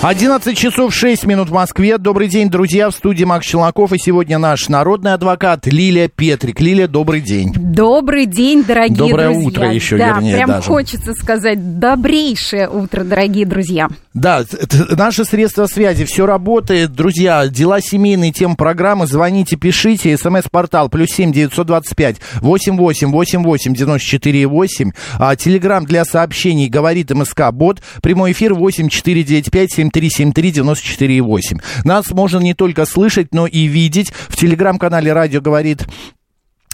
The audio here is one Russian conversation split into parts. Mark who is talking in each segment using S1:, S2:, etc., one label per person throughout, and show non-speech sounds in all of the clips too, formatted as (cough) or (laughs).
S1: 11 часов 6 минут в Москве. Добрый день, друзья. В студии Макс Челноков. И сегодня наш народный адвокат Лилия Петрик. Лилия, добрый день.
S2: Добрый день, дорогие
S1: Доброе
S2: друзья.
S1: утро еще,
S2: да,
S1: вернее,
S2: прям
S1: даже.
S2: хочется сказать добрейшее утро, дорогие друзья.
S1: Да, наши средства связи, все работает. Друзья, дела семейные, тем программы. Звоните, пишите. СМС-портал плюс семь девятьсот двадцать пять восемь восемь восемь восемь девяносто четыре восемь. А, Телеграмм для сообщений говорит МСК Бот. Прямой эфир восемь четыре девять пять семь три семь три девяносто четыре восемь. Нас можно не только слышать, но и видеть. В телеграм-канале Радио говорит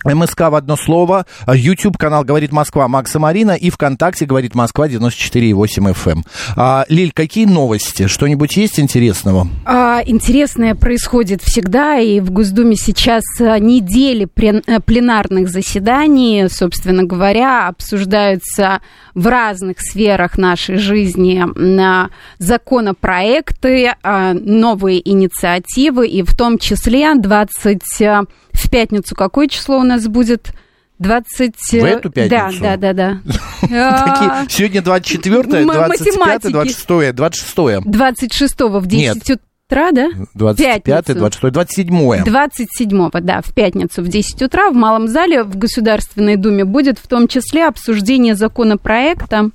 S1: МСК в одно слово, YouTube канал «Говорит Москва» Макса Марина и ВКонтакте «Говорит Москва» 94,8 FM. А, Лиль, какие новости? Что-нибудь есть интересного?
S2: А, интересное происходит всегда, и в Госдуме сейчас а, недели э, пленарных заседаний, собственно говоря, обсуждаются в разных сферах нашей жизни на законопроекты, а, новые инициативы, и в том числе 20 а, в пятницу какое число у нас будет? 20...
S1: В эту пятницу?
S2: Да, да, да, да. (laughs)
S1: Такие,
S2: А,
S1: сегодня 24
S2: м-
S1: 25
S2: математики.
S1: 26 26
S2: 26 в 10 утра, да?
S1: 25
S2: Пятницу.
S1: 26 27
S2: 27 да, в пятницу в 10 утра в Малом зале в Государственной Думе будет в том числе обсуждение законопроекта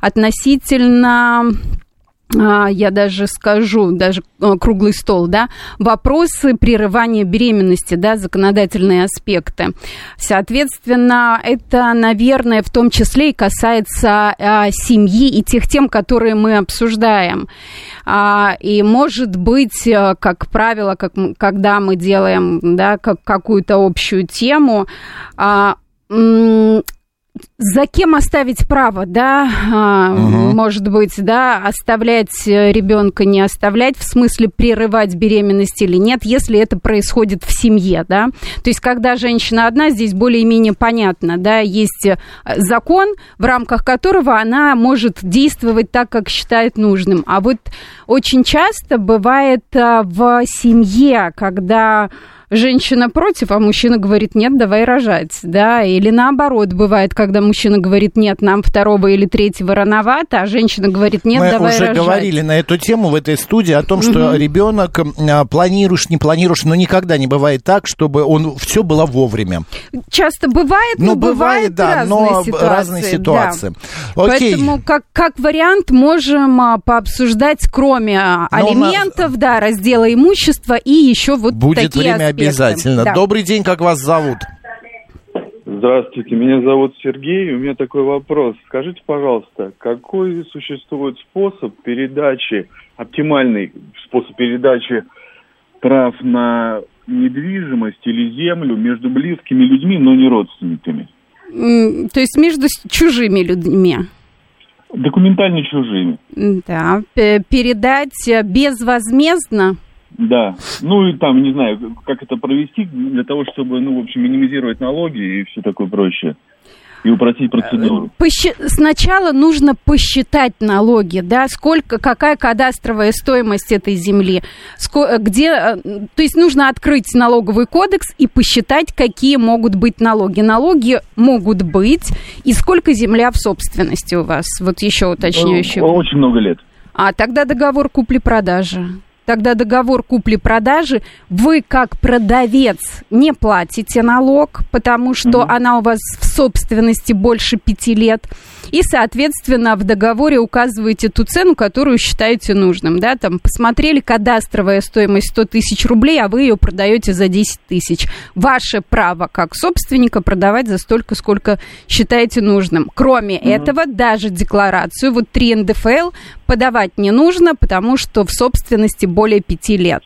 S2: относительно я даже скажу, даже а, круглый стол, да, вопросы прерывания беременности, да, законодательные аспекты. Соответственно, это, наверное, в том числе и касается а, семьи и тех тем, которые мы обсуждаем. А, и, может быть, а, как правило, как, когда мы делаем, да, как, какую-то общую тему, а, за кем оставить право, да, а, может быть, да, оставлять ребенка, не оставлять, в смысле прерывать беременность или нет, если это происходит в семье, да. То есть, когда женщина одна, здесь более-менее понятно, да, есть э, закон, в рамках которого она может действовать так, как считает нужным. А вот очень часто бывает а, в семье, когда женщина против, а мужчина говорит, нет, давай рожать, да, или наоборот, бывает, когда мужчина говорит, нет, нам второго или третьего рановато, а женщина говорит, нет,
S1: Мы
S2: давай
S1: уже
S2: рожать.
S1: говорили на эту тему в этой студии о том, что ребенок а, планируешь, не планируешь, но никогда не бывает так, чтобы он все было вовремя.
S2: Часто бывает, но
S1: Ну, бывает, да,
S2: разные
S1: но
S2: ситуации.
S1: разные
S2: да.
S1: ситуации. Окей.
S2: Поэтому как, как вариант можем а, пообсуждать, кроме а,
S1: Но у нас-
S2: алиментов, да, раздела имущества и еще вот
S1: Будет
S2: такие
S1: время. Обязательно.
S2: Да.
S1: Добрый день, как вас зовут?
S3: Здравствуйте, меня зовут Сергей. У меня такой вопрос. Скажите, пожалуйста, какой существует способ передачи, оптимальный способ передачи прав на недвижимость или землю между близкими людьми, но не родственниками?
S2: То есть между чужими людьми.
S3: Документально чужими.
S2: Да, передать э, безвозмездно.
S3: Да. Ну и там, не знаю, как это провести для того, чтобы, ну, в общем, минимизировать налоги и все такое прочее. И упростить процедуру.
S2: Посчи- Сначала нужно посчитать налоги, да, сколько, какая кадастровая стоимость этой земли, ско- где, э, то есть нужно открыть налоговый кодекс и посчитать, какие могут быть налоги. Налоги могут быть и сколько земля в собственности у вас. Вот еще уточняющий.
S3: Э, Очень много лет.
S2: А тогда договор купли-продажи. Тогда договор купли-продажи вы как продавец не платите налог, потому что она у вас в собственности больше пяти лет. И, соответственно, в договоре указываете ту цену, которую считаете нужным. Да? Там посмотрели кадастровая стоимость 100 тысяч рублей, а вы ее продаете за 10 тысяч. Ваше право как собственника продавать за столько, сколько считаете нужным. Кроме этого, даже декларацию, вот 3 НДФЛ подавать не нужно, потому что в собственности более 5 лет.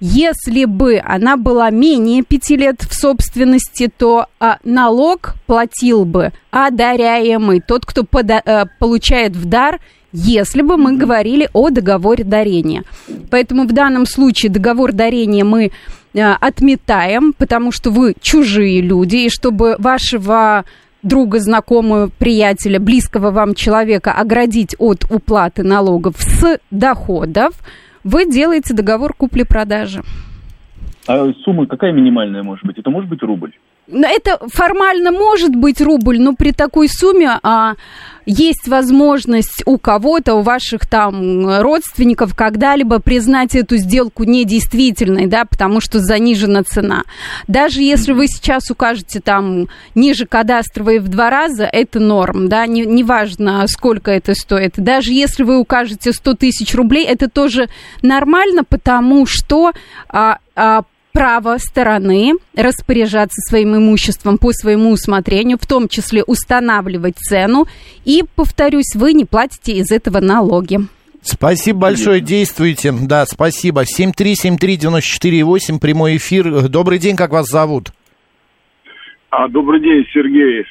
S2: Если бы она была менее пяти лет в собственности, то а, налог платил бы одаряемый, тот, кто пода- э, получает в дар, если бы мы говорили о договоре дарения. Поэтому в данном случае договор дарения мы отметаем, потому что вы чужие люди, и чтобы вашего друга, знакомого, приятеля, близкого вам человека оградить от уплаты налогов с доходов, вы делаете договор купли-продажи.
S4: А сумма какая минимальная может быть? Это может быть рубль?
S2: Это формально может быть рубль, но при такой сумме а, есть возможность у кого-то, у ваших там родственников когда-либо признать эту сделку недействительной, да, потому что занижена цена. Даже если вы сейчас укажете там ниже кадастровой в два раза, это норм, да, неважно, не сколько это стоит. Даже если вы укажете 100 тысяч рублей, это тоже нормально, потому что а, а, право стороны распоряжаться своим имуществом по своему усмотрению, в том числе устанавливать цену. И, повторюсь, вы не платите из этого налоги.
S1: Спасибо большое, действуйте. Да, спасибо. 7373948, прямой эфир. Добрый день, как вас зовут?
S5: А, добрый день, Сергей.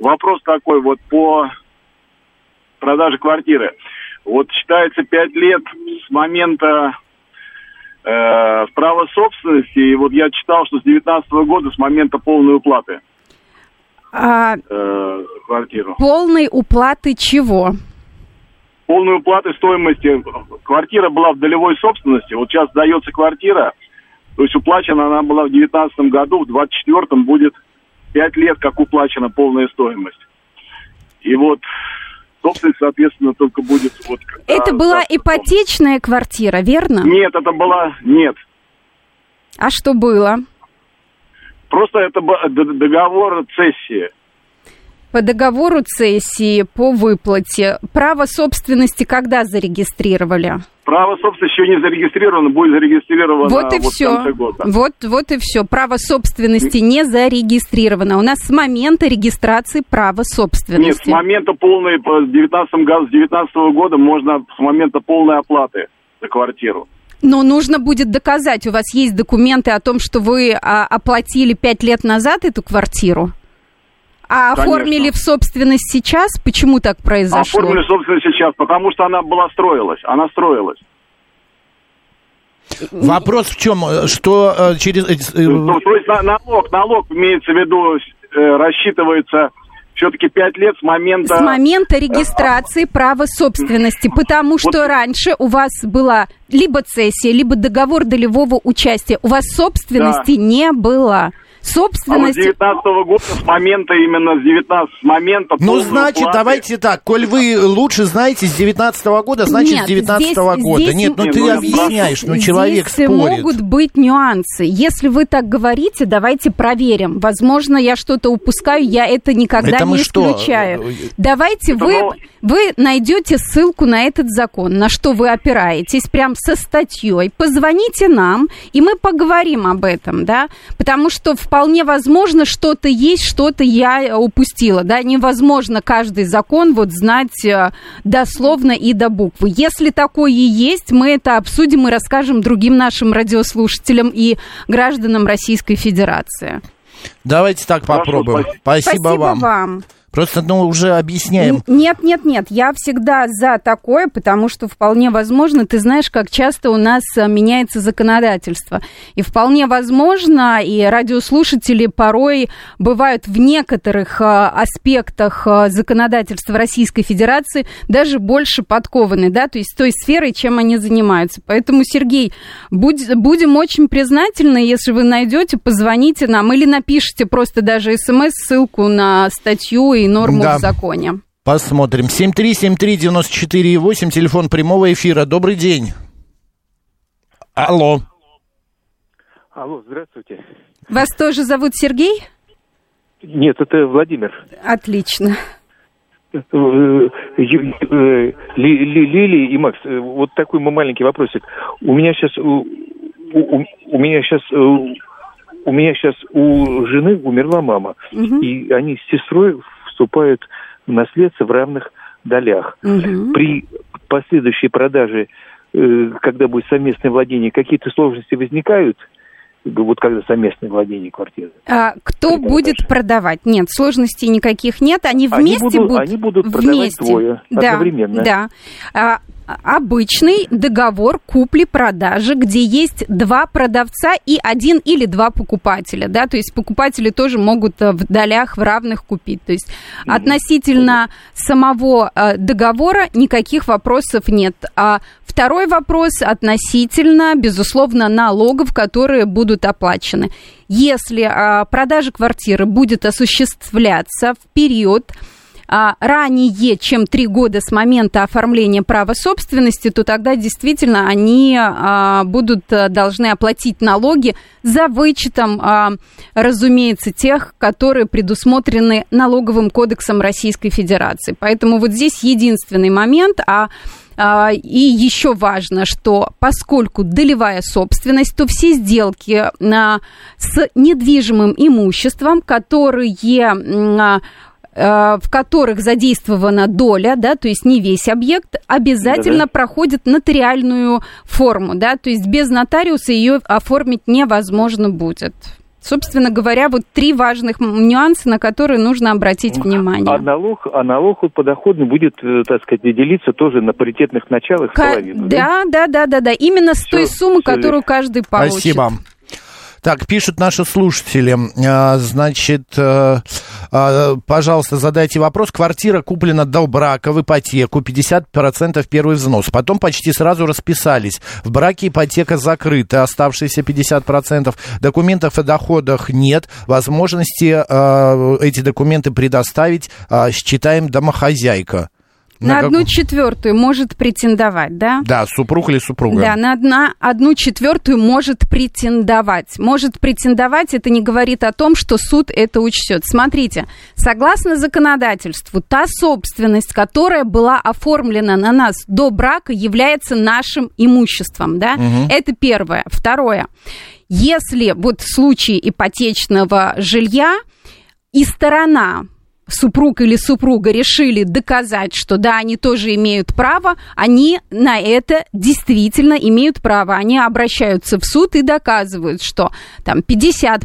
S5: Вопрос такой, вот по продаже квартиры. Вот считается 5 лет с момента э, право собственности. И вот я читал, что с 19 года, с момента полной уплаты
S2: а,
S5: э, квартиру.
S2: Полной уплаты чего?
S5: Полной уплаты стоимости. Квартира была в долевой собственности. Вот сейчас дается квартира. То есть уплачена она была в 2019 году, в 2024 будет 5 лет, как уплачена полная стоимость. И вот собственность, соответственно, только будет вот...
S2: Это была ипотечная квартира, верно?
S5: Нет, это была... Нет.
S2: А что было?
S5: Просто это был договор цессии
S2: по договору цессии, по выплате, право собственности когда зарегистрировали?
S5: Право собственности еще не зарегистрировано, будет зарегистрировано
S2: вот и
S5: вот
S2: все. Вот, вот и все. Право собственности не зарегистрировано. У нас с момента регистрации права собственности.
S5: Нет, с момента полной, с 19 года, с 19 года можно с момента полной оплаты за квартиру.
S2: Но нужно будет доказать, у вас есть документы о том, что вы а, оплатили пять лет назад эту квартиру? А Конечно. оформили в собственность сейчас? Почему так произошло?
S5: Оформили в собственность сейчас, потому что она была строилась. Она строилась.
S1: Вопрос в чем? Что э, через... Э,
S5: ну, то есть налог, налог имеется в виду, э, рассчитывается все-таки пять лет с момента...
S2: С момента регистрации права собственности, потому что вот. раньше у вас была либо цессия, либо договор долевого участия. У вас собственности да. не было собственность...
S5: А вот 19 года, с момента именно, с 19 с момента...
S1: Ну, значит, платы... давайте так, коль вы лучше знаете с 19 года, значит, Нет, с 19 здесь, года. Здесь... Нет, ну Нет, ты ну, объясняешь, ну человек
S2: здесь
S1: спорит.
S2: могут быть нюансы. Если вы так говорите, давайте проверим. Возможно, я что-то упускаю, я это никогда это не исключаю. Что? Давайте это вы... Но вы найдете ссылку на этот закон, на что вы опираетесь, прям со статьей. Позвоните нам, и мы поговорим об этом, да, потому что вполне возможно, что-то есть, что-то я упустила, да, невозможно каждый закон вот знать э, дословно и до буквы. Если такое и есть, мы это обсудим и расскажем другим нашим радиослушателям и гражданам Российской Федерации.
S1: Давайте так попробуем. Спасибо,
S2: Спасибо
S1: вам.
S2: вам.
S1: Просто, ну, уже объясняем.
S2: Нет, нет, нет, я всегда за такое, потому что вполне возможно, ты знаешь, как часто у нас э, меняется законодательство. И вполне возможно, и радиослушатели порой бывают в некоторых э, аспектах э, законодательства Российской Федерации даже больше подкованы, да, то есть той сферой, чем они занимаются. Поэтому, Сергей, будь, будем очень признательны, если вы найдете, позвоните нам или напишите просто даже смс, ссылку на статью и норму да. в законе.
S1: Посмотрим. 7373948, телефон прямого эфира. Добрый день. Алло.
S6: Алло, здравствуйте.
S2: Вас тоже зовут Сергей?
S6: Нет, это Владимир.
S2: Отлично.
S6: Э, э, Лили и Макс, э, вот такой маленький вопросик. У меня сейчас у, у, у меня сейчас у меня сейчас у жены умерла мама, угу. и они с сестрой вступают в наследство в равных долях. Угу. При последующей продаже, э, когда будет совместное владение, какие-то сложности возникают? вот когда совместное владение квартиры.
S2: А кто будет продавать? Нет, сложностей никаких нет. Они вместе
S6: они будут,
S2: будут
S6: они будут продавать
S2: вместе.
S6: двое
S2: да,
S6: одновременно.
S2: Да. А, обычный договор купли-продажи, где есть два продавца и один или два покупателя, да, то есть покупатели тоже могут э, в долях в равных купить. То есть относительно самого э, договора никаких вопросов нет. А второй вопрос относительно, безусловно, налогов, которые будут оплачены. Если а, продажа квартиры будет осуществляться в период а, ранее, чем три года с момента оформления права собственности, то тогда действительно они а, будут а, должны оплатить налоги за вычетом, а, разумеется, тех, которые предусмотрены налоговым кодексом Российской Федерации. Поэтому вот здесь единственный момент, а а, и еще важно, что поскольку долевая собственность, то все сделки а, с недвижимым имуществом, которые а, Э, в которых задействована доля, да, то есть не весь объект, обязательно да, да. проходит нотариальную форму, да, то есть без нотариуса ее оформить невозможно будет. Собственно говоря, вот три важных нюанса, на которые нужно обратить внимание.
S6: А налог, а налог подоходный будет, э, так сказать, делиться тоже на паритетных началах
S2: К... половину, да? Да, да, да, да, именно с все, той суммы, все которую каждый получит.
S1: Спасибо. Так, пишут наши слушатели. А, значит, э, пожалуйста, задайте вопрос. Квартира куплена до брака в ипотеку, 50% первый взнос. Потом почти сразу расписались. В браке ипотека закрыта, оставшиеся 50%. Документов о доходах нет. Возможности а, эти документы предоставить считаем домохозяйка.
S2: На, на одну четвертую может претендовать, да?
S1: Да, супруг или супруга.
S2: Да, на одна, одну четвертую может претендовать. Может претендовать, это не говорит о том, что суд это учтет. Смотрите, согласно законодательству, та собственность, которая была оформлена на нас до брака, является нашим имуществом, да? Угу. Это первое. Второе. Если вот в случае ипотечного жилья и сторона супруг или супруга решили доказать, что да, они тоже имеют право, они на это действительно имеют право. Они обращаются в суд и доказывают, что там 50%,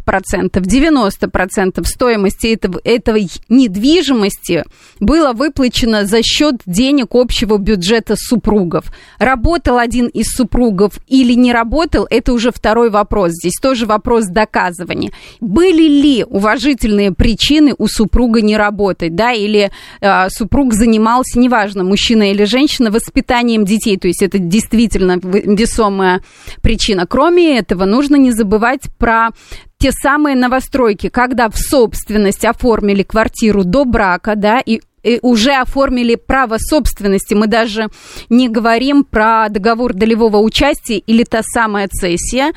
S2: 90% стоимости этого, этой недвижимости было выплачено за счет денег общего бюджета супругов. Работал один из супругов или не работал, это уже второй вопрос. Здесь тоже вопрос доказывания. Были ли уважительные причины у супруга не работать? Работать, да, или э, супруг занимался, неважно, мужчина или женщина, воспитанием детей, то есть это действительно весомая причина. Кроме этого, нужно не забывать про те самые новостройки, когда в собственность оформили квартиру до брака, да, и и уже оформили право собственности. Мы даже не говорим про договор долевого участия или та самая цессия,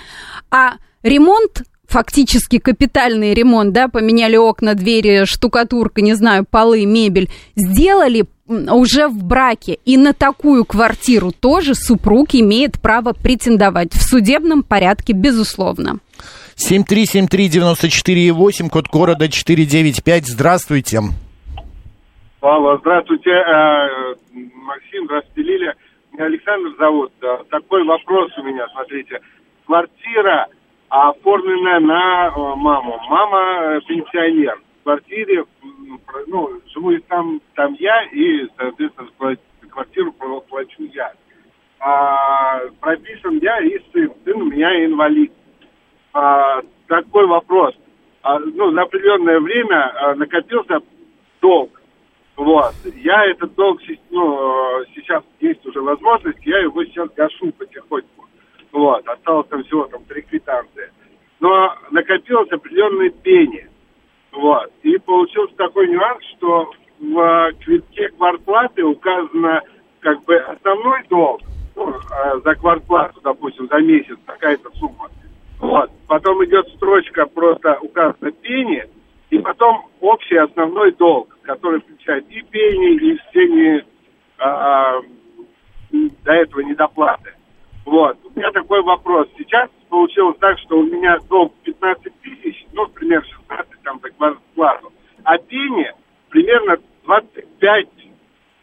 S2: а ремонт фактически капитальный ремонт, да, поменяли окна, двери, штукатурка, не знаю, полы, мебель, сделали уже в браке. И на такую квартиру тоже супруг имеет право претендовать в судебном порядке, безусловно.
S1: 7373948, код города 495. Здравствуйте.
S7: Алло, здравствуйте. Э, Максим, здравствуйте, Лилия. Меня Александр зовут. Такой вопрос у меня, смотрите. Квартира оформленная на э, маму. Мама э, пенсионер. В квартире, ну, живу там, там я, и, соответственно, квартиру плачу я. А, прописан я и сын. Сын у меня инвалид. А, такой вопрос. А, ну, за определенное время а, накопился долг. Вот. Я этот долг, ну, сейчас есть уже возможность, я его сейчас гашу потихоньку. Вот, осталось там всего там три квитанции. Но накопилось определенные пени. Вот. И получился такой нюанс, что в квитке квартплаты указано как бы основной долг ну, а за квартплату, допустим, за месяц такая-то сумма. Вот. Потом идет строчка, просто указано пени, и потом общий основной долг, который включает и пени, и все не, а, до этого недоплаты. Вот. У меня такой вопрос. Сейчас получилось так, что у меня долг 15 тысяч, ну, примерно 16 там за квартплату, а пени примерно 25,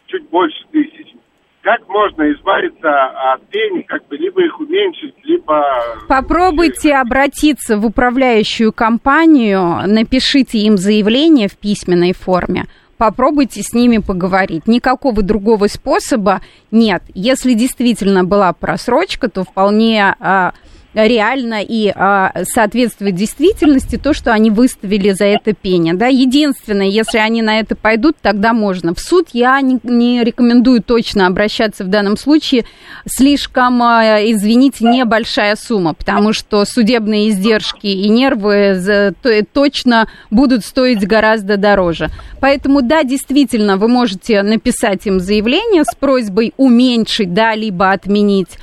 S7: чуть больше тысяч. Как можно избавиться от пени, как бы либо их уменьшить, либо...
S2: Попробуйте обратиться в управляющую компанию, напишите им заявление в письменной форме, попробуйте с ними поговорить. Никакого другого способа нет. Если действительно была просрочка, то вполне а, реально и а, соответствует действительности то, что они выставили за это пение. Да? Единственное, если они на это пойдут, тогда можно. В суд я не, не рекомендую точно обращаться в данном случае. Слишком, а, извините, небольшая сумма, потому что судебные издержки и нервы за, то, точно будут стоить гораздо дороже. Поэтому, да, действительно, вы можете написать им заявление с просьбой уменьшить, да, либо отменить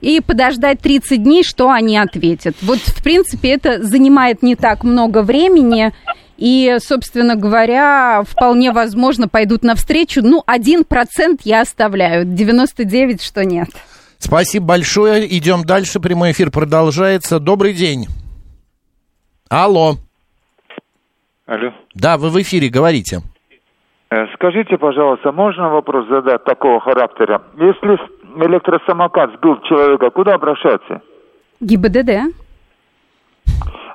S2: и подождать 30 дней, что они ответят. Вот, в принципе, это занимает не так много времени. И, собственно говоря, вполне возможно, пойдут навстречу. Ну, 1% я оставляю, 99% что нет.
S1: Спасибо большое. Идем дальше. Прямой эфир продолжается. Добрый день. Алло.
S8: Алло.
S1: Да, вы в эфире, говорите.
S8: Э, скажите, пожалуйста, можно вопрос задать такого характера? Если электросамокат сбил человека, куда обращаться?
S2: ГИБДД.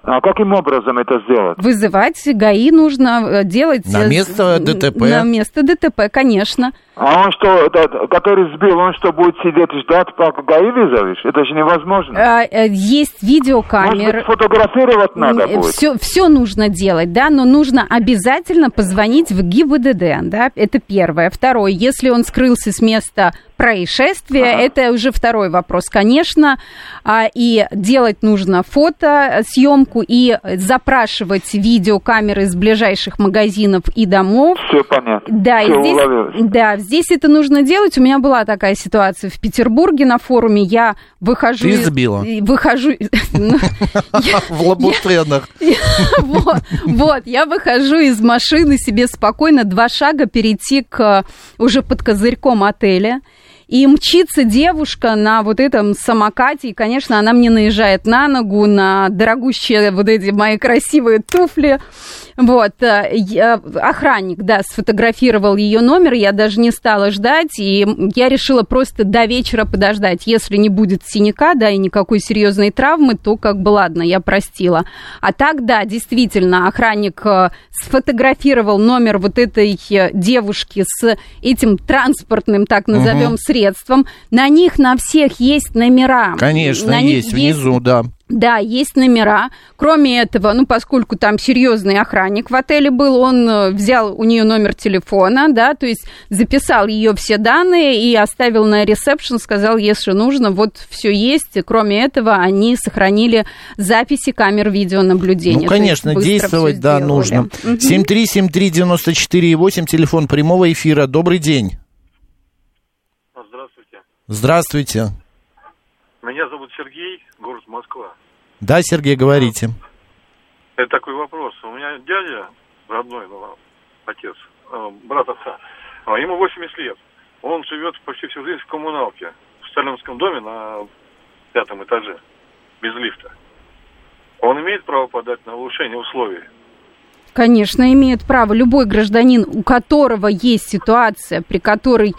S8: А каким образом это сделать?
S2: Вызывать ГАИ нужно э, делать...
S1: На место ДТП?
S2: На место ДТП, конечно.
S8: А он что, этот, который сбил, он что, будет сидеть и ждать, пока ГАИ вызовешь? Это же невозможно.
S2: А, э, есть видеокамеры.
S8: Может быть, фотографировать надо будет?
S2: Все, все нужно делать, да, но нужно обязательно позвонить в ГИБДД, да, это первое. Второе, если он скрылся с места происшествия, ага. это уже второй вопрос, конечно, а, и делать нужно фото, съемку и запрашивать видеокамеры из ближайших магазинов и домов.
S8: Все понятно.
S2: Да,
S8: Все
S2: здесь, да, здесь это нужно делать. У меня была такая ситуация в Петербурге на форуме. Я выхожу...
S1: Ты сбила.
S2: Выхожу... (laughs)
S1: Ну, (laughs) в лабутенах. (laughs)
S2: Вот, я выхожу из машины себе спокойно два шага перейти к уже под козырьком отеля. И мчится девушка на вот этом самокате, и, конечно, она мне наезжает на ногу, на дорогущие вот эти мои красивые туфли. Вот, э, охранник, да, сфотографировал ее номер, я даже не стала ждать, и я решила просто до вечера подождать. Если не будет синяка, да, и никакой серьезной травмы, то как бы ладно, я простила. А так, да, действительно, охранник э, сфотографировал номер вот этой э, девушки с этим транспортным, так назовем, угу. средством. На них на всех есть номера.
S1: Конечно, на есть, есть внизу, да.
S2: Да, есть номера. Кроме этого, ну, поскольку там серьезный охранник в отеле был, он э, взял у нее номер телефона, да, то есть записал ее все данные и оставил на ресепшн, сказал, если нужно, вот все есть. И кроме этого, они сохранили записи камер видеонаблюдения.
S1: Ну, конечно, действовать, да, нужно. Угу. 7373948, телефон прямого эфира. Добрый день.
S9: Здравствуйте.
S1: Здравствуйте.
S9: Меня зовут Сергей, город Москва.
S1: Да, Сергей, говорите.
S9: Это такой вопрос. У меня дядя, родной ну, отец, э, брат отца, а ему 80 лет. Он живет почти всю жизнь в коммуналке, в сталинском доме на пятом этаже, без лифта. Он имеет право подать на улучшение условий?
S2: Конечно, имеет право. Любой гражданин, у которого есть ситуация, при которой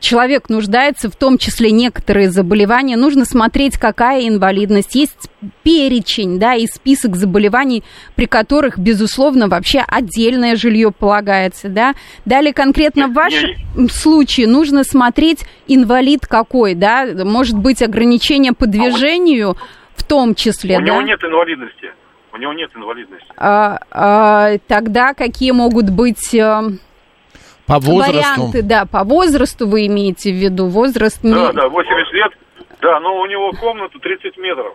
S2: человек нуждается, в том числе некоторые заболевания, нужно смотреть, какая инвалидность. Есть перечень, да, и список заболеваний, при которых, безусловно, вообще отдельное жилье полагается, да. Далее конкретно в вашем случае нужно смотреть, инвалид какой, да, может быть ограничение по движению в том числе,
S9: У
S2: да.
S9: него нет инвалидности. У него нет инвалидности.
S2: А, а, тогда какие могут быть э,
S1: по возрасту?
S2: Варианты, да, по возрасту вы имеете в виду. Возраст...
S9: Да, да, 80 лет. Да, но у него комната 30 метров.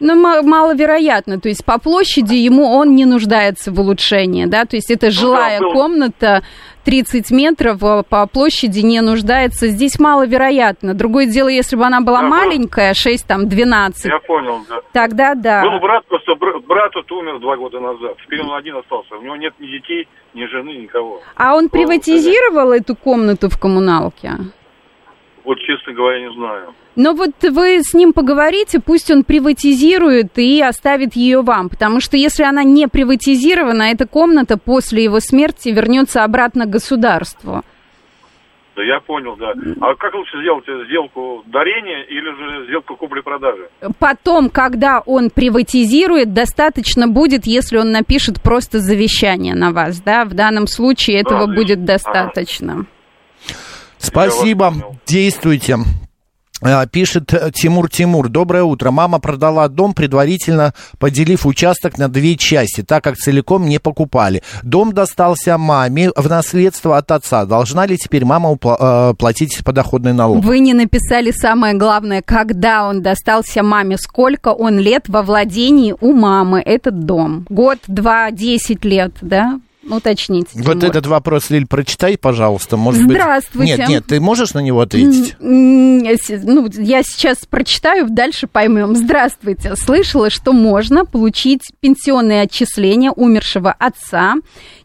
S2: Ну, маловероятно. То есть по площади ему он не нуждается в улучшении, да? То есть это ну жилая ну, да, комната 30 метров а по площади не нуждается. Здесь маловероятно. Другое дело, если бы она была да, маленькая, 6, там, 12.
S9: Я понял, да.
S2: Тогда да.
S9: Был брат, просто брат тут умер два года назад. Теперь он один остался. У него нет ни детей, ни жены, никого.
S2: А он приватизировал эту комнату в коммуналке?
S9: Вот, честно говоря, не знаю.
S2: Но вот вы с ним поговорите, пусть он приватизирует и оставит ее вам, потому что если она не приватизирована, эта комната после его смерти вернется обратно государству.
S9: Да, я понял, да. А как лучше сделать сделку дарения или же сделку купли-продажи?
S2: Потом, когда он приватизирует, достаточно будет, если он напишет просто завещание на вас, да? В данном случае этого
S9: Да,
S2: будет достаточно.
S1: Спасибо, действуйте. А, Пишет э, Тимур Тимур. Доброе утро. Мама продала дом, предварительно поделив участок на две части, так как целиком не покупали. Дом достался маме в наследство от отца. Должна ли теперь мама упла- э, платить подоходный налог?
S2: Вы не написали самое главное, когда он достался маме, сколько он лет во владении у мамы этот дом. Год, два, десять лет, да? Уточните.
S1: Вот
S2: Тимур.
S1: этот вопрос, Лиль, прочитай, пожалуйста. Может быть...
S2: Здравствуйте.
S1: Нет, нет, ты можешь на него ответить?
S2: Ну, я сейчас прочитаю, дальше поймем. Здравствуйте. Слышала, что можно получить пенсионные отчисления умершего отца,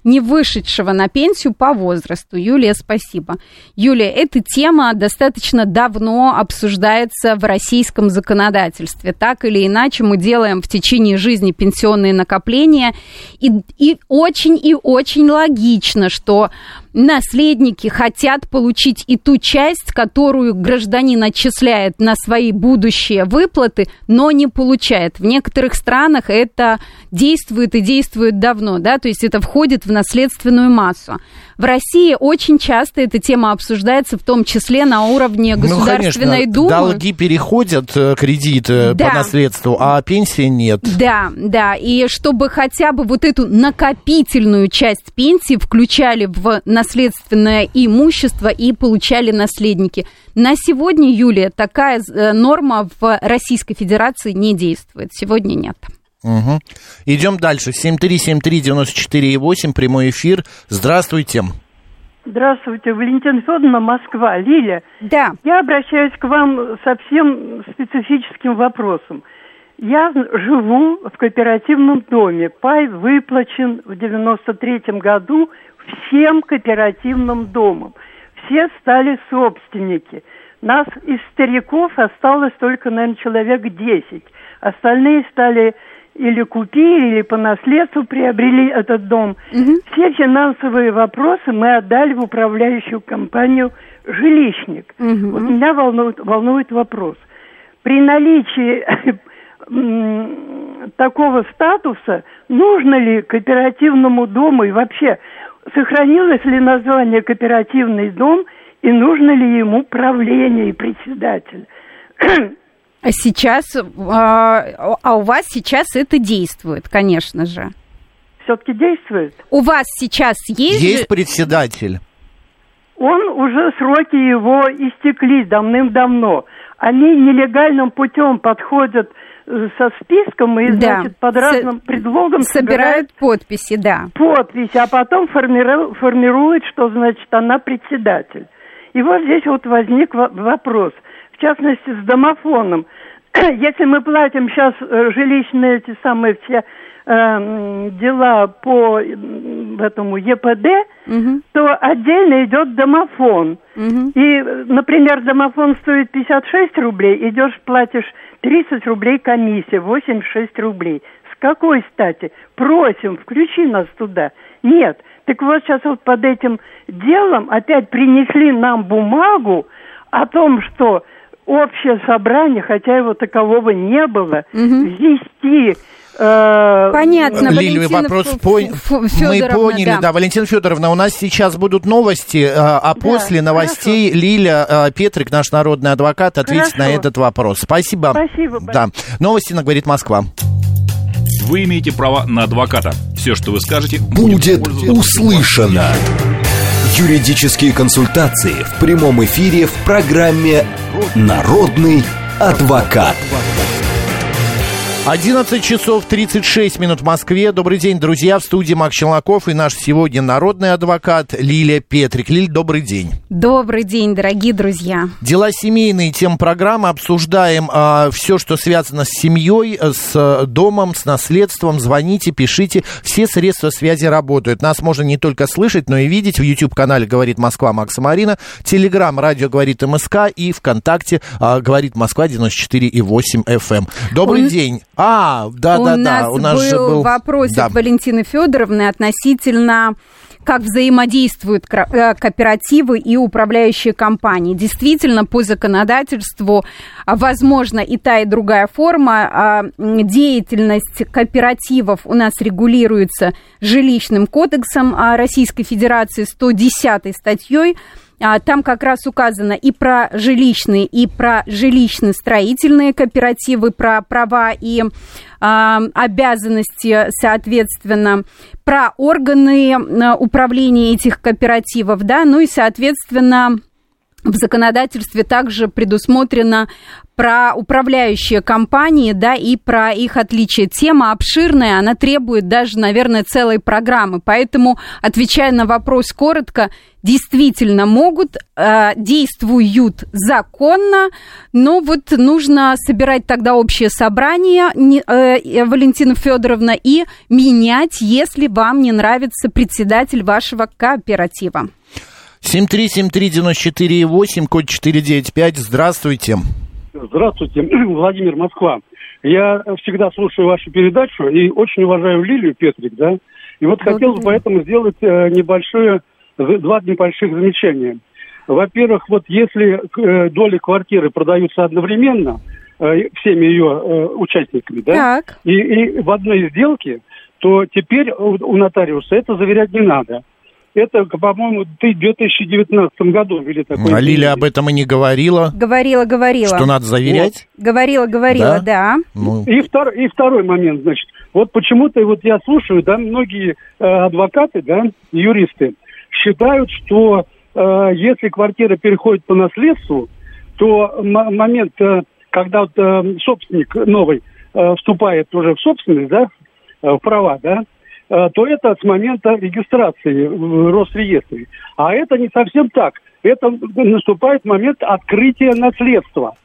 S2: не вышедшего на пенсию по возрасту. Юлия, спасибо. Юлия, эта тема достаточно давно обсуждается в российском законодательстве. Так или иначе, мы делаем в течение жизни пенсионные накопления. И, и очень и очень логично, что наследники хотят получить и ту часть, которую гражданин отчисляет на свои будущие выплаты, но не получает. В некоторых странах это действует и действует давно, да, то есть это входит в наследственную массу. В России очень часто эта тема обсуждается, в том числе на уровне Государственной
S1: ну, конечно,
S2: Думы.
S1: долги переходят, э, кредиты
S2: Да.
S1: по наследству, а пенсии нет.
S2: Да, да, и чтобы хотя бы вот эту накопительную часть пенсии включали в наследственное имущество и получали наследники. На сегодня, Юлия, такая э, норма в Российской Федерации не действует. Сегодня нет.
S1: Угу. Идем дальше. 7373948, прямой эфир. Здравствуйте.
S10: Здравствуйте, Валентина Федоровна, Москва. Лиля.
S2: Да.
S10: Я обращаюсь к вам совсем специфическим вопросом. Я живу в кооперативном доме. Пай выплачен в 93 году всем кооперативным домам. Все стали собственники. Нас из стариков осталось только, наверное, человек 10. Остальные стали или купили, или по наследству приобрели этот дом. Все финансовые вопросы мы отдали в управляющую компанию «Жилищник». Вот меня волнует, волнует вопрос. При наличии (laughs) такого статуса нужно ли кооперативному дому и вообще сохранилось ли название кооперативный дом и нужно ли ему правление и председатель?
S2: А сейчас, а, а у вас сейчас это действует, конечно же.
S10: Все-таки действует?
S2: У вас сейчас есть...
S1: Есть председатель.
S10: Он уже сроки его истекли давным-давно. Они нелегальным путем подходят со списком и,
S2: Да.
S10: значит, под разным предлогом
S2: собирают подписи, да.
S10: подпись, а потом формиру- формирует, что значит она председатель. И вот здесь вот возник во- вопрос, в частности с домофоном. (clears throat) Если мы платим сейчас жилищные эти самые все э, дела по этому ЕПД, то отдельно идет домофон. И, э, например, домофон стоит 56 рублей, идешь, платишь 30 рублей комиссия, 86 рублей. С какой стати? Просим, включи нас туда. Нет. Так вот сейчас вот под этим делом опять принесли нам бумагу о том, что общее собрание, хотя его такового не было, ввести... э,
S2: Понятно,
S1: Лилия,
S2: Валентина
S1: вопрос
S2: Ф-
S1: пон-
S2: Ф-
S1: мы поняли,
S2: да.
S1: да. Валентина Федоровна, у нас сейчас будут новости, а, а после новостей Лиля а, Петрик, наш народный адвокат, ответит
S11: Хорошо.
S1: на этот вопрос. Спасибо.
S11: Спасибо
S1: Да. Новости на говорит Москва.
S11: Вы имеете право на адвоката. Все, что вы скажете,
S12: Будет услышано. Юридические консультации в прямом эфире в программе «Народный адвокат».
S1: 11 часов 36 минут в Москве. Добрый день, друзья. В студии Макс Челноков и наш сегодня народный адвокат Лилия Петрик. Лиль, добрый день.
S2: Добрый день, дорогие друзья.
S1: Дела семейные, тем программы. Обсуждаем все, что связано с семьей, с э, домом, с наследством. Звоните, пишите. Все средства связи работают. Нас можно не только слышать, но и видеть. В YouTube-канале «Говорит Москва» Макса Марина. Телеграм «Радио говорит МСК» и ВКонтакте а, «Говорит Москва» 94,8 FM. Добрый
S2: У-
S1: день. А, да,
S2: у
S1: да,
S2: нас
S1: да. У нас
S2: был,
S1: же был
S2: вопросик
S1: да.
S2: Валентины Федоровны относительно как взаимодействуют э, кооперативы и управляющие компании. Действительно, по законодательству а, возможно и та, и другая форма. А, Деятельность кооперативов у нас регулируется жилищным кодексом а, Российской Федерации 110 статьей. А, Там как раз указано и про жилищные, и про жилищно-строительные кооперативы, про права и а, обязанности, соответственно, про органы а, управления этих кооперативов, да, ну и, соответственно, в законодательстве также предусмотрено про управляющие компании, да, и про их отличия. Тема обширная, она требует даже, наверное, целой программы. Поэтому, отвечая на вопрос коротко, действительно могут, э, действуют законно, но вот нужно собирать тогда общее собрание, не- э, Валентина Федоровна, и менять, если вам не нравится председатель вашего кооператива.
S1: 7373948, код 495. Здравствуйте.
S13: Здравствуйте, (clears throat) Владимир Москва. Я всегда слушаю вашу передачу и очень уважаю Лилию Петрик, да. И вот хотел бы поэтому сделать э, небольшое, два небольших замечания. Во-первых, вот если э, доли квартиры продаются одновременно э, всеми ее участниками, да,
S2: Так.
S13: И, и в одной сделке, то теперь у нотариуса это заверять не надо. Это, по-моему, в 2019 году ввели такой...
S1: А Лиля об этом и не говорила.
S2: Говорила, говорила.
S1: Что надо заверять?
S2: Говорила, говорила, да.
S1: Ну,
S13: И, втор- и второй момент, значит, вот почему-то вот я слушаю, да, многие э, адвокаты, да, юристы считают, что э, если квартира переходит по наследству, то м- момент, э, когда вот, э, собственник новый э, вступает уже в собственность, да, э, в права, да, то это с момента регистрации в Росреестре. А это не совсем так. Это наступает момент открытия наследства.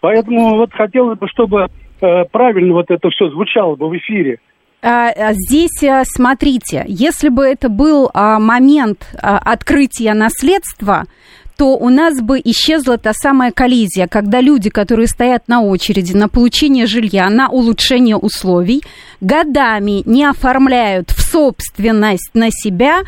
S13: Поэтому вот хотелось бы, чтобы э, правильно вот это все звучало бы в эфире.
S2: А, а, Здесь, а, смотрите, если бы это был а, момент открытия наследства, то у нас бы исчезла та самая коллизия, когда люди, которые стоят на очереди на получение жилья, на улучшение условий, годами не оформляют в собственность на себя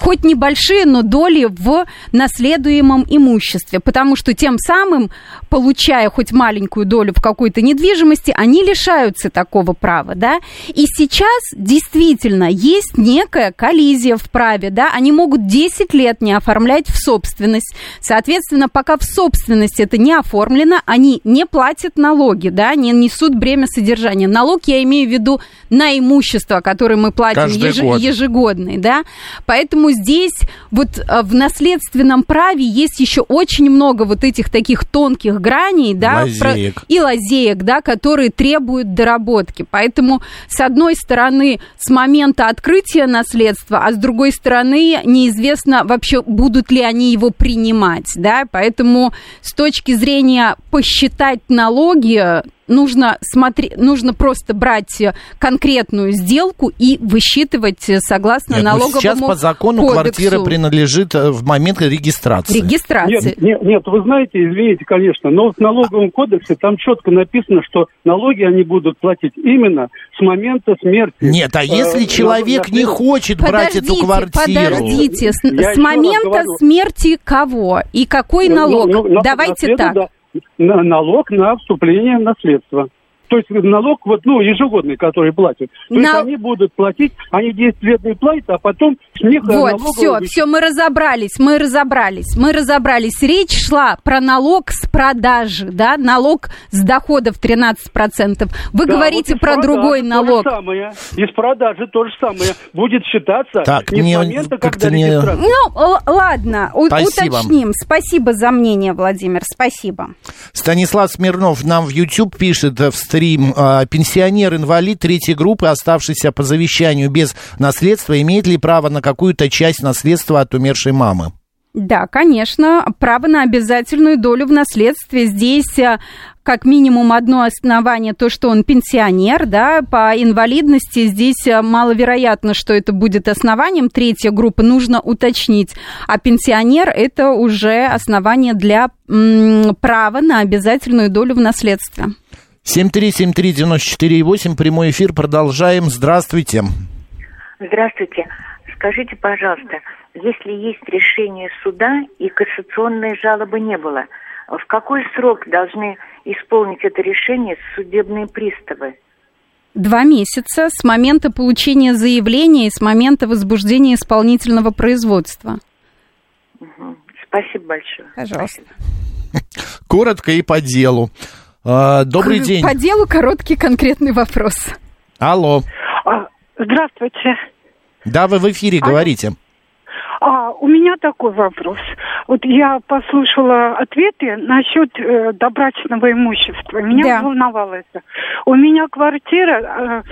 S2: хоть небольшие, но доли в наследуемом имуществе, потому что тем самым, получая хоть маленькую долю в какой-то недвижимости, они лишаются такого права, да. И сейчас действительно есть некая коллизия в праве, да, они могут 10 лет не оформлять в собственность, соответственно, пока в собственности это не оформлено, они не платят налоги, да, не несут бремя содержания. Налог я имею в виду на имущество, которое мы платим еж-
S1: год.
S2: ежегодный, да. Поэтому здесь вот э, в наследственном праве есть еще очень много вот этих таких тонких граней, да,
S1: Лазеек.
S2: и лазеек, да, которые требуют доработки. Поэтому, с одной стороны, с момента открытия наследства, а с другой стороны, неизвестно вообще, будут ли они его принимать, да, поэтому с точки зрения посчитать налоги, нужно смотреть, нужно просто брать э, конкретную сделку и высчитывать э, согласно
S1: нет, ну,
S2: налоговому
S1: сейчас по закону
S2: кодексу.
S1: квартира принадлежит э, в момент регистрации.
S2: Регистрации.
S13: Нет, нет, нет, вы знаете, извините, конечно, но в налоговом кодексе там четко написано, что налоги они будут платить именно с момента смерти.
S1: Нет, а если
S13: Э,
S1: человек не хочет брать эту квартиру?
S2: Подождите, с, с момента смерти кого и какой
S13: Ну,
S2: налог?
S13: ну, на-
S2: Давайте так.
S13: да, на- налог на вступление в наследство. То есть налог вот, ну, ежегодный, который платят. То есть
S2: На-
S13: они будут платить, они 10 лет не платят, а потом них
S2: Вот,
S13: налоговый
S2: все, все, мы разобрались, мы разобрались, мы разобрались. Речь шла про налог с продажи, да, налог с доходов 13%. Вы
S13: Да,
S2: говорите
S13: вот
S2: про другой
S13: то же
S2: налог.
S13: самое. Из продажи то же самое. Будет считаться
S1: Так,
S13: не
S1: не-
S13: с момента,
S1: как-то
S13: когда
S1: не-
S13: регистрация.
S2: Ну, ладно,
S1: Спасибо.
S2: уточним. Спасибо за мнение, Владимир, спасибо.
S1: Станислав Смирнов нам в YouTube пишет э, в стрим, э, пенсионер-инвалид третьей группы, оставшийся по завещанию без наследства, имеет ли право на какую-то часть наследства от умершей мамы?
S2: Да, конечно, право на обязательную долю в наследстве. Здесь э, как минимум одно основание, то, что он пенсионер, да, по инвалидности здесь э, маловероятно, что это будет основанием. Третья группа нужно уточнить. А пенсионер – это уже основание для м, права на обязательную долю в наследстве.
S1: 7373948, прямой эфир, продолжаем. Здравствуйте.
S14: Здравствуйте. Скажите, пожалуйста, если есть решение суда и кассационной жалобы не было, в какой срок должны исполнить это решение судебные приставы?
S2: Два месяца с момента получения заявления и с момента возбуждения исполнительного производства.
S14: Угу. Спасибо большое.
S2: Пожалуйста. (laughs)
S1: Коротко и по делу. А, добрый день.
S2: По делу короткий конкретный вопрос.
S1: Алло.
S15: А, здравствуйте.
S1: Да, вы в эфире говорите.
S15: А, у меня такой вопрос. Вот я послушала ответы насчет э, добрачного имущества. Меня
S2: Да.
S15: волновало это. У меня квартира э,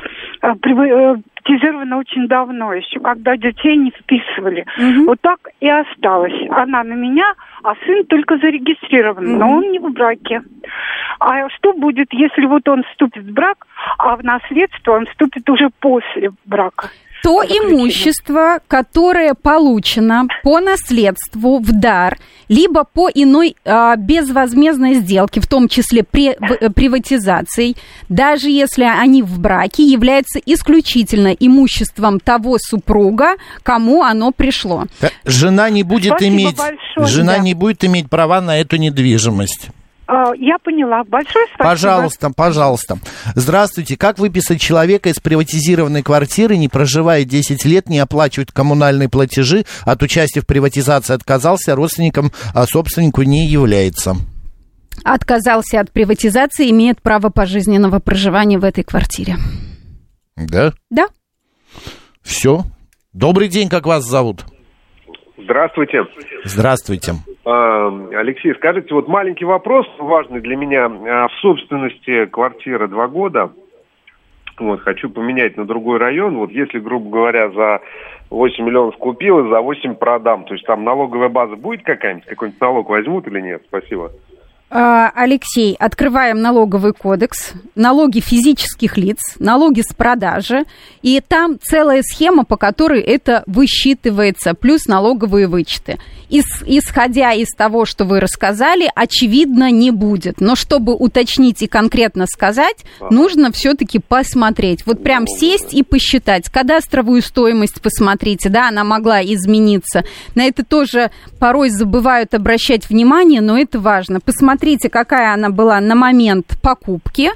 S15: э, приватизирована очень давно, еще когда детей не вписывали. Вот так и осталась. Она на меня, а сын только зарегистрирован, но он не в браке. А что будет, если вот он вступит в брак, а в наследство он вступит уже после брака?
S2: То имущество, которое получено по наследству в дар, либо по иной а, безвозмездной сделке, в том числе при, в- э, приватизацией, даже если они в браке, является исключительно имуществом того супруга, кому оно пришло.
S1: Жена не будет
S15: Спасибо
S1: иметь,
S15: большое,
S1: жена
S15: да.
S1: не будет иметь права на эту недвижимость.
S15: А, я поняла. Большое спасибо.
S1: Пожалуйста, пожалуйста. Здравствуйте. Как выписать человека из приватизированной квартиры, не проживая 10 лет, не оплачивает коммунальные платежи, от участия в приватизации отказался, родственником, а собственнику не является?
S2: Отказался от приватизации, имеет право пожизненного проживания в этой квартире.
S1: Да?
S2: Да.
S1: Все. Добрый день, как вас зовут?
S16: Здравствуйте.
S1: Здравствуйте.
S16: А, Алексей, скажите, вот маленький вопрос, важный для меня. А, В собственности квартира два года. Вот, хочу поменять на другой район. Вот если, грубо говоря, за 8 миллионов купил и за 8 продам, то есть там налоговая база будет какая-нибудь? Какой-нибудь налог возьмут или нет? Спасибо.
S2: А, Алексей, открываем налоговый кодекс, налоги физических лиц, налоги с продажи, и там целая схема, по которой это высчитывается, плюс налоговые вычеты. Ис- исходя из того, что вы рассказали, очевидно, не будет. Но чтобы уточнить и конкретно сказать, нужно все-таки посмотреть. Вот прям сесть и посчитать. Кадастровую стоимость посмотрите, да, она могла измениться. На это тоже порой забывают обращать внимание, но это важно. Посмотрите, какая она была на момент покупки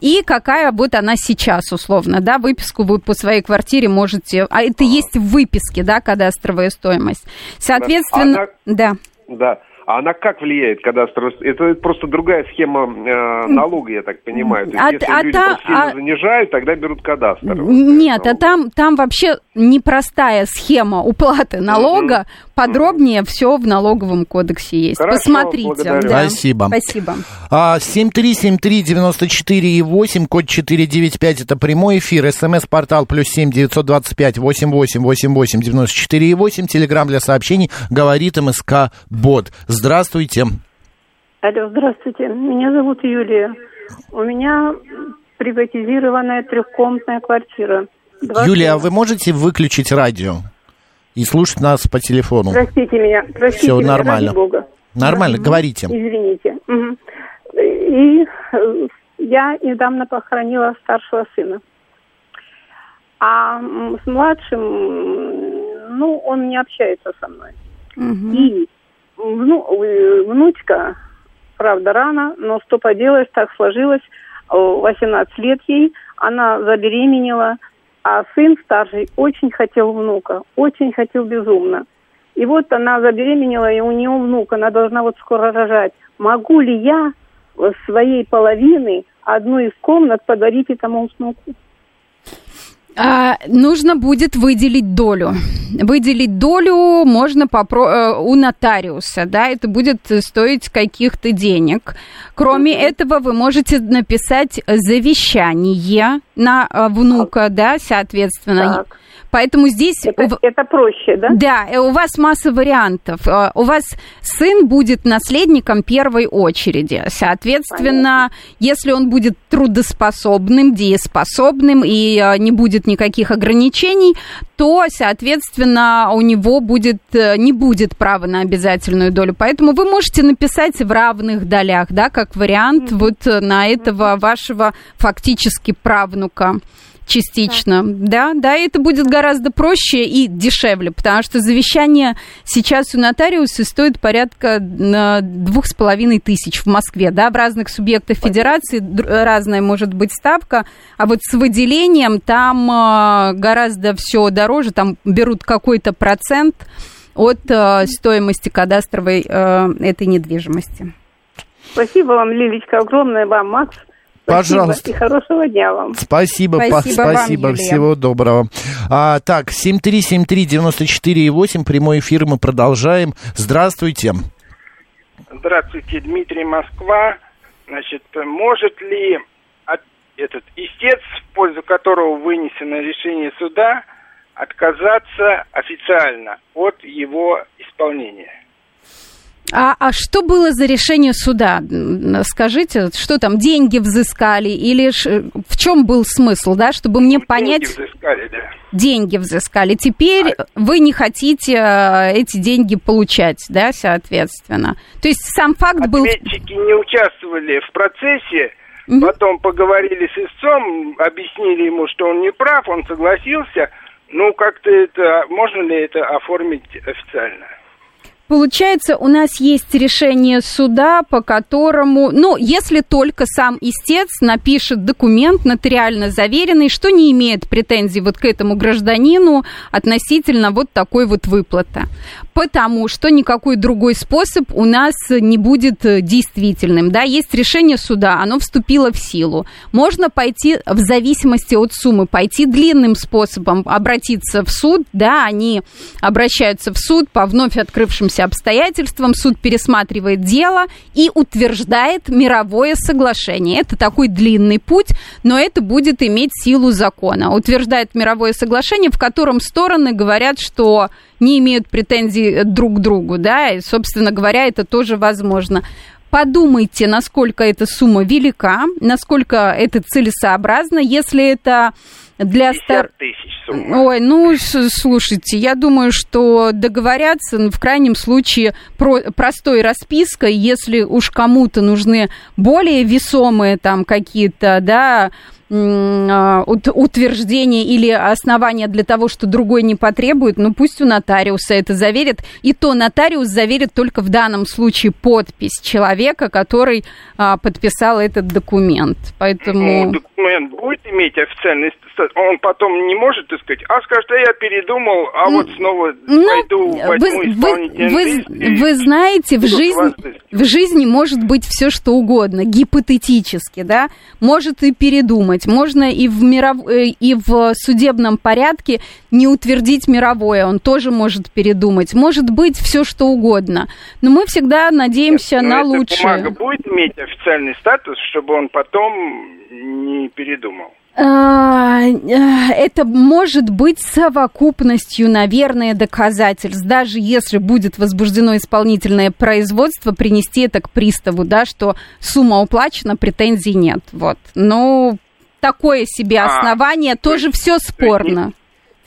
S2: и какая вот она сейчас, условно, да, выписку вы по своей квартире можете, а это есть в выписке, да, кадастровая стоимость. Соответственно,
S16: Она-
S2: да.
S16: Да. А она как влияет кадастровая? Это просто другая схема э, налога, я так понимаю. То есть,
S2: А-
S16: если
S2: а
S16: люди
S2: та-
S16: там сильно
S2: а-
S16: занижают, тогда берут кадастр.
S2: Нет, а там, там вообще непростая схема уплаты налога. Подробнее все в налоговом кодексе есть.
S1: Хорошо,
S2: Посмотрите.
S1: благодарю.
S2: да.
S1: Спасибо.
S2: Спасибо.
S1: А, 7373948, код 495, это прямой эфир, смс-портал плюс 7 925 8888 94 8, телеграмм для сообщений, говорит МСК Бот. Здравствуйте.
S17: Алло, здравствуйте. Меня зовут Юлия. У меня приватизированная трехкомнатная квартира. Два
S1: Юлия, а вы можете выключить радио и слушать нас по телефону?
S17: Простите меня, простите
S1: Всё
S17: меня,
S1: нормально.
S17: ради бога.
S1: Нормально, говорите.
S17: Извините. И э, я недавно похоронила старшего сына. А с младшим, ну, он не общается со мной. И вну- э, внучка, правда, рано, но что поделаешь, так сложилось. Э, 18 лет ей, она забеременела, а сын старший очень хотел внука, очень хотел безумно. И вот она забеременела, и у нее внук, она должна вот скоро рожать. Могу ли я своей половины одну из комнат подарить этому внуку?
S2: А, нужно будет выделить долю. Выделить долю можно попро- э, у нотариуса, да, это будет стоить каких-то денег. Кроме этого, вы можете написать завещание на э, внука, да, соответственно. Поэтому здесь...
S17: Это,
S2: у...
S17: это проще, да?
S2: Да, э, у вас масса вариантов. Э, у вас сын будет наследником первой очереди. Соответственно, Понятно. если он будет трудоспособным, дееспособным и э, не будет никаких ограничений, то, соответственно, у него будет, не будет права на обязательную долю. Поэтому вы можете написать в равных долях, да, как вариант mm-hmm. вот на этого mm-hmm. вашего фактически правнука частично, да. да, да, это будет гораздо проще и дешевле, потому что завещание сейчас у нотариуса стоит порядка двух с половиной тысяч в Москве, да, в разных субъектах федерации разная может быть ставка, а вот с выделением там а, гораздо все дороже, там берут какой-то процент от а, стоимости кадастровой этой недвижимости.
S17: Спасибо вам, Лилечка, огромное вам, Макс.
S1: Пожалуйста.
S17: И хорошего дня вам.
S1: Спасибо,
S2: спасибо,
S1: по- спасибо
S2: вам,
S1: всего доброго. А, так, 7373948, прямой эфир мы продолжаем. Здравствуйте.
S18: Здравствуйте, Дмитрий Москва. Значит, может ли этот истец, в пользу которого вынесено решение суда, отказаться официально от его исполнения?
S2: А, а что было за решение суда? Скажите, что там, деньги взыскали или ш... в чем был смысл, да, чтобы мне
S18: деньги
S2: понять...
S18: Деньги взыскали, да.
S2: Деньги взыскали. Теперь а... вы не хотите э, эти деньги получать, да, соответственно. То есть сам факт
S18: Ответчики
S2: был...
S18: Ответчики не участвовали в процессе, mm-hmm. потом поговорили с истцом, объяснили ему, что он не прав, он согласился. Ну, как-то это... Можно ли это оформить официально?
S2: Получается, у нас есть решение суда, по которому, ну, если только сам истец напишет документ нотариально заверенный, что не имеет претензий вот к этому гражданину относительно вот такой вот выплаты. Потому что никакой другой способ у нас не будет действительным. Да, есть решение суда, оно вступило в силу. Можно пойти в зависимости от суммы, пойти длинным способом, обратиться в суд, да, они обращаются в суд по вновь открывшимся сложившимся обстоятельствам суд пересматривает дело и утверждает мировое соглашение. Это такой длинный путь, но это будет иметь силу закона. Утверждает мировое соглашение, в котором стороны говорят, что не имеют претензий друг к другу, да, и, собственно говоря, это тоже возможно подумайте, насколько эта сумма велика, насколько это целесообразно. Если это для
S18: стар... тысяч сумма.
S2: Ой, ну, слушайте, я думаю, что договорятся ну, в крайнем случае про простой распиской, если уж кому-то нужны более весомые там какие-то, да, а, утверждение или основания для того, что другой не потребует, ну пусть у нотариуса это заверит. И то нотариус заверит только в данном случае подпись человека, который а, подписал этот документ. Поэтому...
S18: Ну, документ будет иметь официальный статус, он потом не может, сказать, а скажет, а я передумал, а вот снова ну, пойду возьму
S2: вы, вы, вы, вы знаете, в жизни, в жизни может быть все что угодно, гипотетически, да, может и передумать. Можно и в, миров... Э, и в судебном порядке не утвердить мировое, он тоже может передумать. Может быть все что угодно. Но мы всегда надеемся Нет, на лучшее.
S18: бумага будет иметь официальный статус, чтобы он потом не передумал?
S2: А, э, это может быть совокупностью, наверное, доказательств. Даже если будет возбуждено исполнительное производство, принести это к приставу, да, что сумма уплачена, претензий нет. Вот. Но такое себе а, основание, а, тоже все спорно.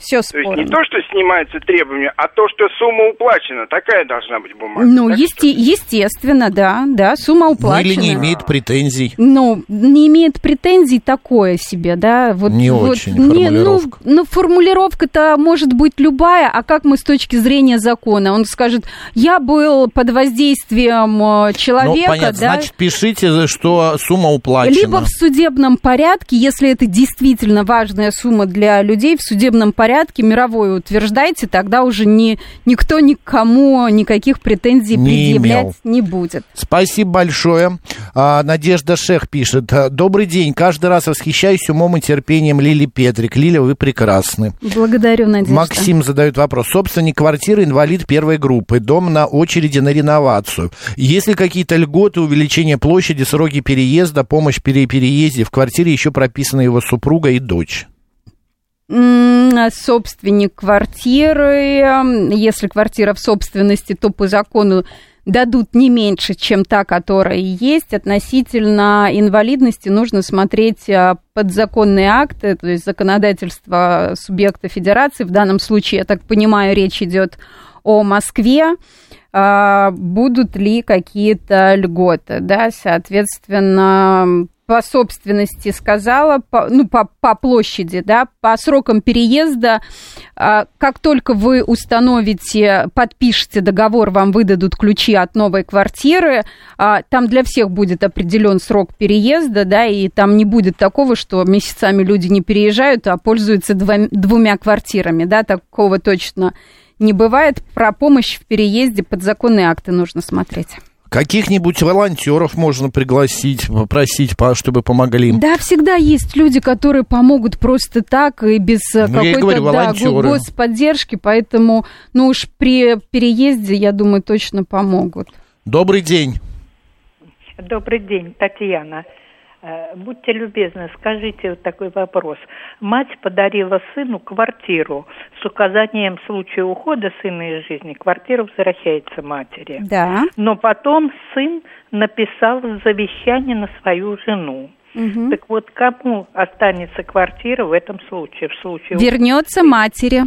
S2: Все спорно.
S18: То есть не то, что снимается требование, а то, что сумма уплачена. Такая должна быть бумага.
S2: Ну, есте- естественно, да, да, сумма уплачена.
S1: Ну, или не имеет претензий.
S2: Ну, не имеет претензий такое себе, да. Вот,
S1: не
S2: вот,
S1: очень не, формулировка.
S2: Ну, ну, формулировка-то может быть любая, а как мы с точки зрения закона? Он скажет, я был под воздействием э, человека, ну, понятно,
S1: да. Значит, пишите, что сумма уплачена.
S2: Либо в судебном порядке, если это действительно важная сумма для людей, в судебном порядке порядке, мировой утверждайте, тогда уже ни, никто никому никаких претензий не предъявлять имел. не будет.
S1: Спасибо большое. А, Надежда Шех пишет. Добрый день. Каждый раз восхищаюсь умом и терпением Лили Петрик. Лиля, вы прекрасны.
S2: Благодарю, Надежда.
S1: Максим задает вопрос. Собственник квартиры инвалид первой группы. Дом на очереди на реновацию. Есть ли какие-то льготы, увеличение площади, сроки переезда, помощь при переезде? В квартире еще прописана его супруга и дочь.
S2: Собственник квартиры, если квартира в собственности, то по закону дадут не меньше, чем та, которая есть. Относительно инвалидности нужно смотреть а, подзаконные акты, то есть законодательство субъекта федерации. В данном случае, я так понимаю, речь идет о Москве. А, будут ли какие-то льготы, да, соответственно, по собственности сказала, по, ну, по, по площади, да, по срокам переезда, а, как только вы установите, подпишете договор, вам выдадут ключи от новой квартиры, а, там для всех будет определен срок переезда, да, и там не будет такого, что месяцами люди не переезжают, а пользуются двумя квартирами, да, такого точно не бывает. Про помощь в переезде подзаконные акты нужно смотреть.
S1: Каких-нибудь волонтеров можно пригласить, попросить, чтобы помогли им.
S2: Да, всегда есть люди, которые помогут просто так и без э, ну, какой-то да, господдержки, поэтому, ну уж при переезде, я думаю, точно помогут.
S1: Добрый день.
S19: Добрый день, Татьяна. Э, будьте любезны, скажите вот такой вопрос. Мать подарила сыну квартиру с указанием в случае ухода сына из жизни, квартира возвращается матери.
S2: Да.
S19: Но потом сын написал завещание на свою жену. Угу. Так вот, кому останется квартира в этом случае? В случае
S2: Вернется матери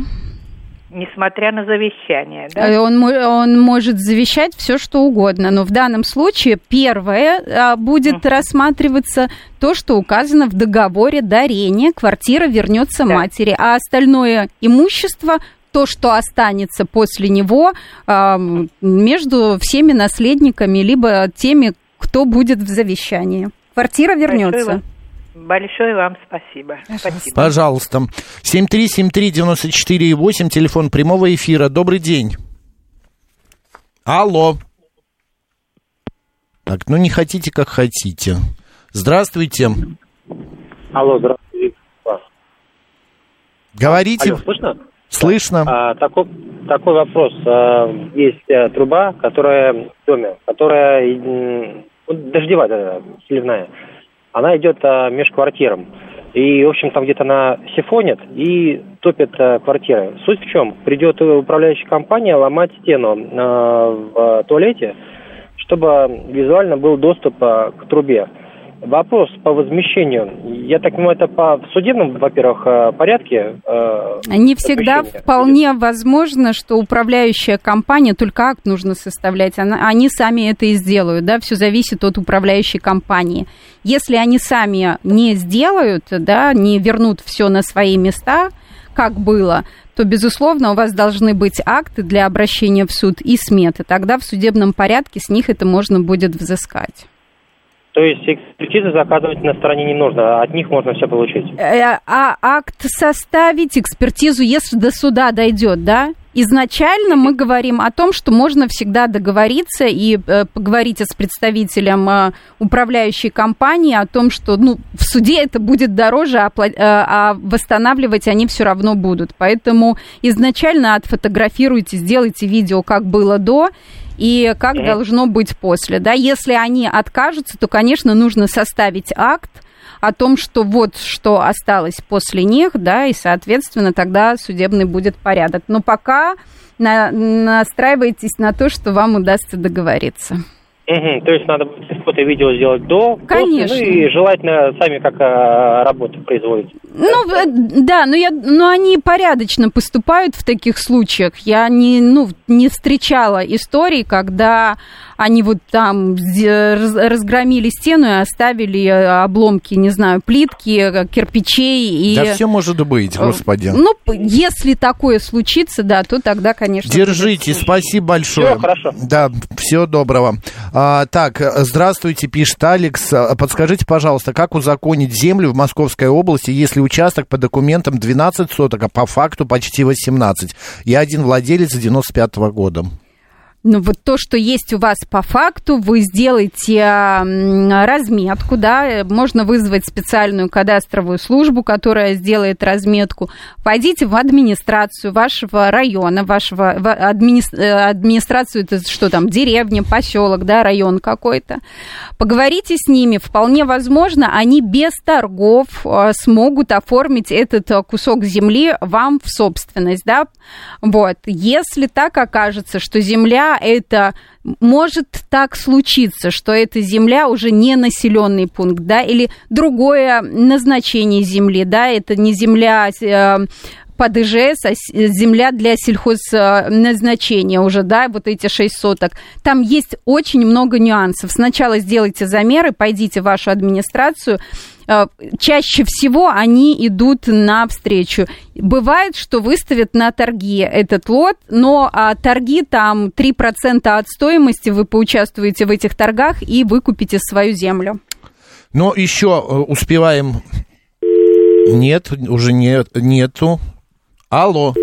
S19: несмотря на завещание. Да?
S2: Э, он, он может завещать все, что угодно, но в данном случае первое а, будет uh рассматриваться то, что указано в договоре дарения, квартира вернется да. матери, а остальное имущество то, что останется после него между всеми наследниками, либо теми, кто будет в завещании. Квартира вернется. Большое
S19: Большое вам спасибо. спасибо.
S1: Пожалуйста. 7373948, телефон прямого эфира. Добрый день. Алло. Так, ну не хотите, как хотите. Здравствуйте.
S20: Алло, здравствуйте.
S1: Говорите.
S20: Алло, слышно?
S1: Слышно.
S20: А, такой, такой вопрос. А, есть а, труба, которая в доме, которая дождевая, да, сливная она идет а, меж квартирам. И, в общем, там где-то она сифонит и топит а, квартиры. Суть в чем? Придет управляющая компания ломать стену а, в туалете, чтобы визуально был доступ а, к трубе. Вопрос по возмещению. Я так понимаю, это по судебному, во-первых, э, порядке?
S2: Э, Не всегда вполне возможно, что управляющая компания, только акт нужно составлять, она, они сами это и сделают, да, все зависит от управляющей компании. Если они сами не сделают, да, не вернут все на свои места, как было, то, безусловно, у вас должны быть акты для обращения в суд и сметы. Тогда в судебном порядке с них это можно будет взыскать.
S20: То есть экспертизы заказывать на стороне не нужно, от них можно все получить.
S2: Э, а акт составить, экспертизу, если до суда дойдет, да? Изначально мы говорим о том, что можно всегда договориться и э, поговорить с представителем э, управляющей компании о том, что ну, в суде это будет дороже, а, а восстанавливать они все равно будут. Поэтому изначально отфотографируйте, сделайте видео, как было до, и как mm должно быть после. Да? Если они откажутся, то, конечно, нужно составить акт о том, что вот что осталось после них, да, и, соответственно, тогда судебный будет порядок. Но пока на, настраивайтесь на то, что вам удастся договориться.
S20: Угу, то есть надо фото и видео сделать до,
S2: Конечно.
S20: После, ну и желательно сами как а, работу производить.
S2: Ну, э, да, но, я, но они порядочно поступают в таких случаях. Я не, ну, не встречала историй, когда они вот там разгромили стену и оставили э, обломки, не знаю, плитки, э, кирпичей. И...
S1: Да все может быть, господи.
S2: Ну, если такое случится, да, то тогда, конечно...
S1: Держите, спасибо большое.
S20: Все, хорошо.
S1: Да, всего доброго. А, так, здравствуйте, пишет Алекс. Подскажите, пожалуйста, как узаконить землю в Московской области, если участок по документам 12 соток, а по факту почти 18? Я один владелец 95 -го года.
S2: Ну, вот то, что есть у вас по факту, вы сделаете разметку, да, можно вызвать специальную кадастровую службу, которая сделает разметку. Пойдите в администрацию вашего района, вашего админи... Э, администрацию, это что там, деревня, поселок, да, район какой-то. Поговорите с ними, вполне возможно, они без торгов э, смогут оформить этот э, кусок земли вам в собственность, да. Вот. Если так окажется, что земля это может так случиться, что эта земля уже не населенный пункт, да, или другое назначение земли, да, это не земля э, под ИЖС, а земля для сельхозназначения уже, да, вот эти 6 соток. Там есть очень много нюансов. Сначала сделайте замеры, пойдите в вашу администрацию, чаще всего они идут навстречу. Бывает, что выставят на торги этот лот, но а, торги там 3% от стоимости, вы поучаствуете в этих торгах и выкупите свою землю.
S1: Но еще э, успеваем... Нет, уже нет, нету. Алло.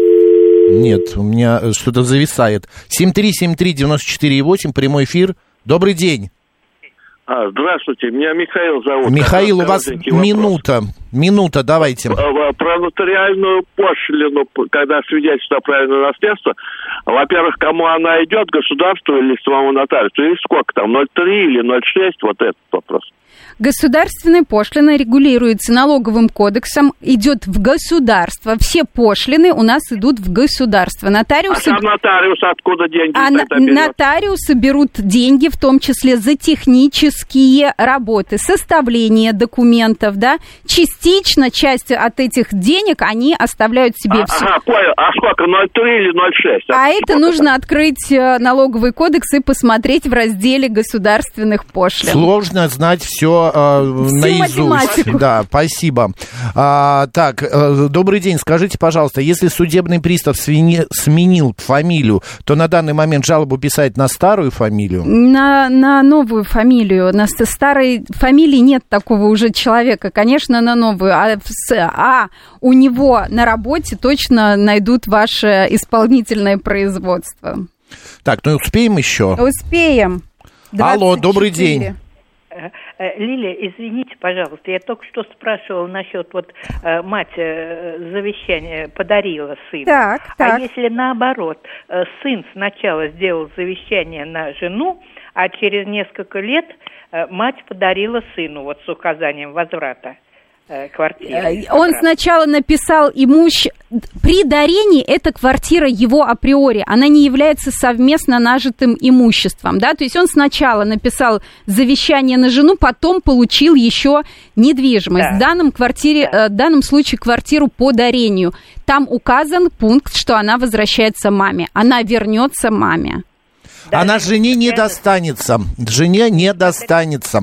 S1: Нет, у меня что-то зависает. 7373948, прямой эфир. Добрый день.
S21: А, здравствуйте, меня Михаил зовут.
S1: Михаил, у вас минута, минута, давайте.
S21: А, про нотариальную пошлину, когда свидетельство о праве наследства, во-первых, кому она идет, государству или самому нотариусу, или сколько там, 0,3 или 0,6, вот этот вопрос.
S2: Государственная пошлина регулируется налоговым кодексом, идет в государство. Все пошлины у нас идут в государство. Нотариусы...
S21: А нотариус откуда деньги
S2: а на... нотариусы берут деньги, в том числе за технические работы, составление документов, да. Частично часть от этих денег они оставляют себе
S21: а, все. Ага, понял. А сколько, 0,3 или 0,6?
S2: А, а это нужно открыть э, налоговый кодекс и посмотреть в разделе государственных пошлин.
S1: Сложно знать все э, наизусть. Да, спасибо. А, так, э, добрый день. Скажите, пожалуйста, если судебный пристав свини, сменил фамилию, то на данный момент жалобу писать на старую фамилию?
S2: На, на новую фамилию. На старой фамилии нет такого уже человека. Конечно, на новую. А, а у него на работе точно найдут ваше исполнительное производство.
S1: Так, ну успеем еще?
S2: Успеем.
S1: 24. Алло, добрый день.
S19: Э, э, Лилия, извините, пожалуйста, я только что спрашивала насчет вот э, мать завещание подарила сыну.
S2: Так, так.
S19: А если наоборот, сын сначала сделал завещание на жену, а через несколько лет мать подарила сыну вот с указанием возврата? Э, квартиры. Э,
S2: он сначала написал имущ... При дарении эта квартира его априори, она не является совместно нажитым имуществом, да, то есть он сначала написал завещание на жену, потом получил еще недвижимость. Да. В данном квартире, да. Э, в данном случае квартиру по дарению. Там указан пункт, что она возвращается маме, она вернется маме.
S1: Да. Она жене не достанется. Жене не достанется.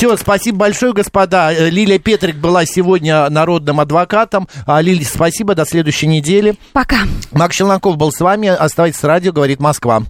S1: Все, спасибо большое, господа. Э, Лилия Петрик была сегодня народным адвокатом. А, Лилия, спасибо. До следующей недели.
S2: Пока.
S1: Макс Челноков был с вами. Оставайтесь с радио, говорит Москва.